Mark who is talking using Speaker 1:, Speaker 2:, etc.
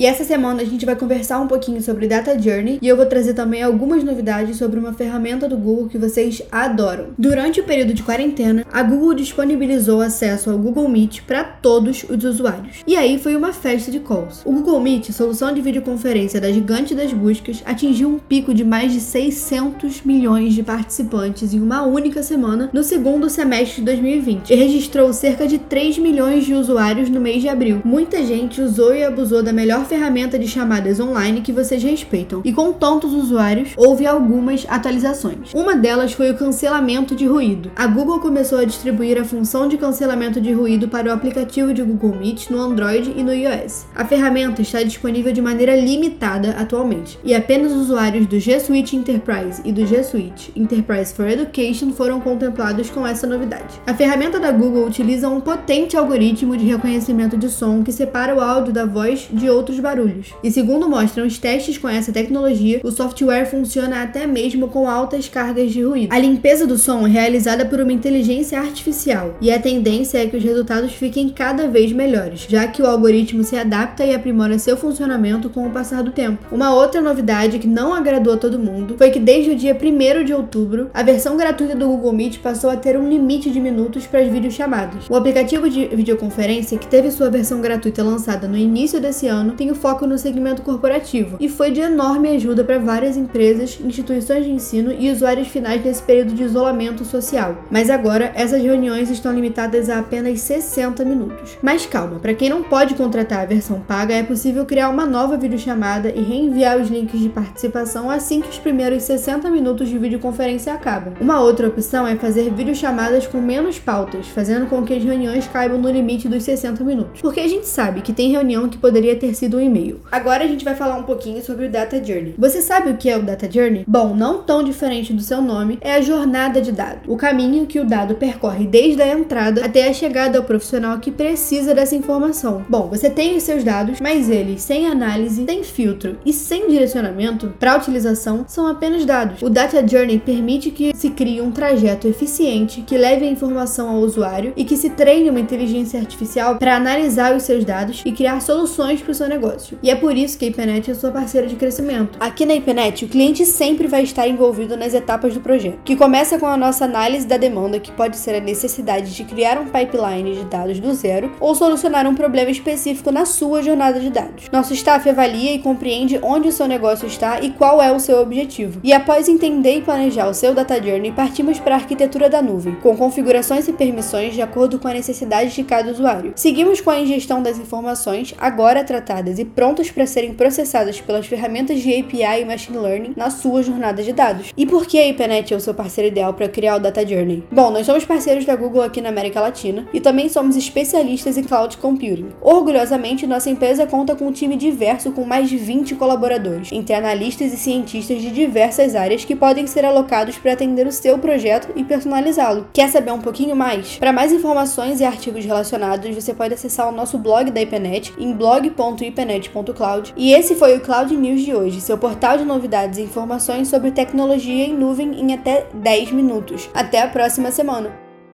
Speaker 1: E essa semana a gente vai conversar um pouquinho sobre Data Journey e eu vou trazer também algumas novidades sobre uma ferramenta do Google que vocês adoram. Durante o período de quarentena, a Google disponibilizou acesso ao Google Meet para todos os usuários. E aí foi uma festa de calls. O Google Meet, solução de videoconferência da gigante das buscas, atingiu um pico de mais de 600 milhões de participantes em uma única semana no segundo semestre de 2020 e registrou cerca de 3 milhões de usuários no mês de abril. Muita gente usou e abusou da melhor ferramenta de chamadas online que vocês respeitam. E com tantos usuários, houve algumas atualizações. Uma delas foi o cancelamento de ruído. A Google começou a distribuir a função de cancelamento de ruído para o aplicativo de Google Meet no Android e no iOS. A ferramenta está disponível de maneira limitada atualmente, e apenas usuários do G Suite Enterprise e do G Suite Enterprise for Education foram contemplados com essa novidade. A ferramenta da Google utiliza um potente algoritmo de reconhecimento de som que separa o áudio da voz de outros barulhos. E segundo mostram os testes com essa tecnologia, o software funciona até mesmo com altas cargas de ruído. A limpeza do som é realizada por uma inteligência artificial, e a tendência é que os resultados fiquem cada vez melhores, já que o algoritmo se adapta e aprimora seu funcionamento com o passar do tempo. Uma outra novidade que não agradou a todo mundo foi que desde o dia 1 de outubro, a versão gratuita do Google Meet passou a ter um limite de minutos para as videochamadas. O aplicativo de videoconferência, que teve sua versão gratuita lançada no início desse ano, tem o foco no segmento corporativo e foi de enorme ajuda para várias empresas, instituições de ensino e usuários finais nesse período de isolamento social. Mas agora essas reuniões estão limitadas a apenas 60 minutos. Mas calma, para quem não pode contratar a versão paga, é possível criar uma nova videochamada e reenviar os links de participação assim que os primeiros 60 minutos de videoconferência acabam. Uma outra opção é fazer videochamadas com menos pautas, fazendo com que as reuniões caibam no limite dos 60 minutos. Porque a gente sabe que tem reunião que poderia ter sido um e-mail. Agora a gente vai falar um pouquinho sobre o Data Journey. Você sabe o que é o Data Journey? Bom, não tão diferente do seu nome, é a jornada de dado. O caminho que o dado percorre desde a entrada até a chegada ao profissional que precisa dessa informação. Bom, você tem os seus dados, mas eles, sem análise, sem filtro e sem direcionamento para utilização, são apenas dados. O Data Journey permite que se crie um trajeto eficiente que leve a informação ao usuário e que se treine uma inteligência artificial para analisar os seus dados e criar soluções para o seu negócio negócio. E é por isso que a IPNET é sua parceira de crescimento. Aqui na IPNET, o cliente sempre vai estar envolvido nas etapas do projeto, que começa com a nossa análise da demanda, que pode ser a necessidade de criar um pipeline de dados do zero ou solucionar um problema específico na sua jornada de dados. Nosso staff avalia e compreende onde o seu negócio está e qual é o seu objetivo. E após entender e planejar o seu data journey, partimos para a arquitetura da nuvem, com configurações e permissões de acordo com a necessidade de cada usuário. Seguimos com a ingestão das informações, agora tratadas e prontas para serem processadas pelas ferramentas de API e Machine Learning na sua jornada de dados. E por que a IPNET é o seu parceiro ideal para criar o Data Journey? Bom, nós somos parceiros da Google aqui na América Latina e também somos especialistas em cloud computing. Orgulhosamente, nossa empresa conta com um time diverso com mais de 20 colaboradores, entre analistas e cientistas de diversas áreas que podem ser alocados para atender o seu projeto e personalizá-lo. Quer saber um pouquinho mais? Para mais informações e artigos relacionados, você pode acessar o nosso blog da IPNET em blog.ipnet internet.cloud. E esse foi o Cloud News de hoje, seu portal de novidades e informações sobre tecnologia em nuvem em até 10 minutos. Até a próxima semana!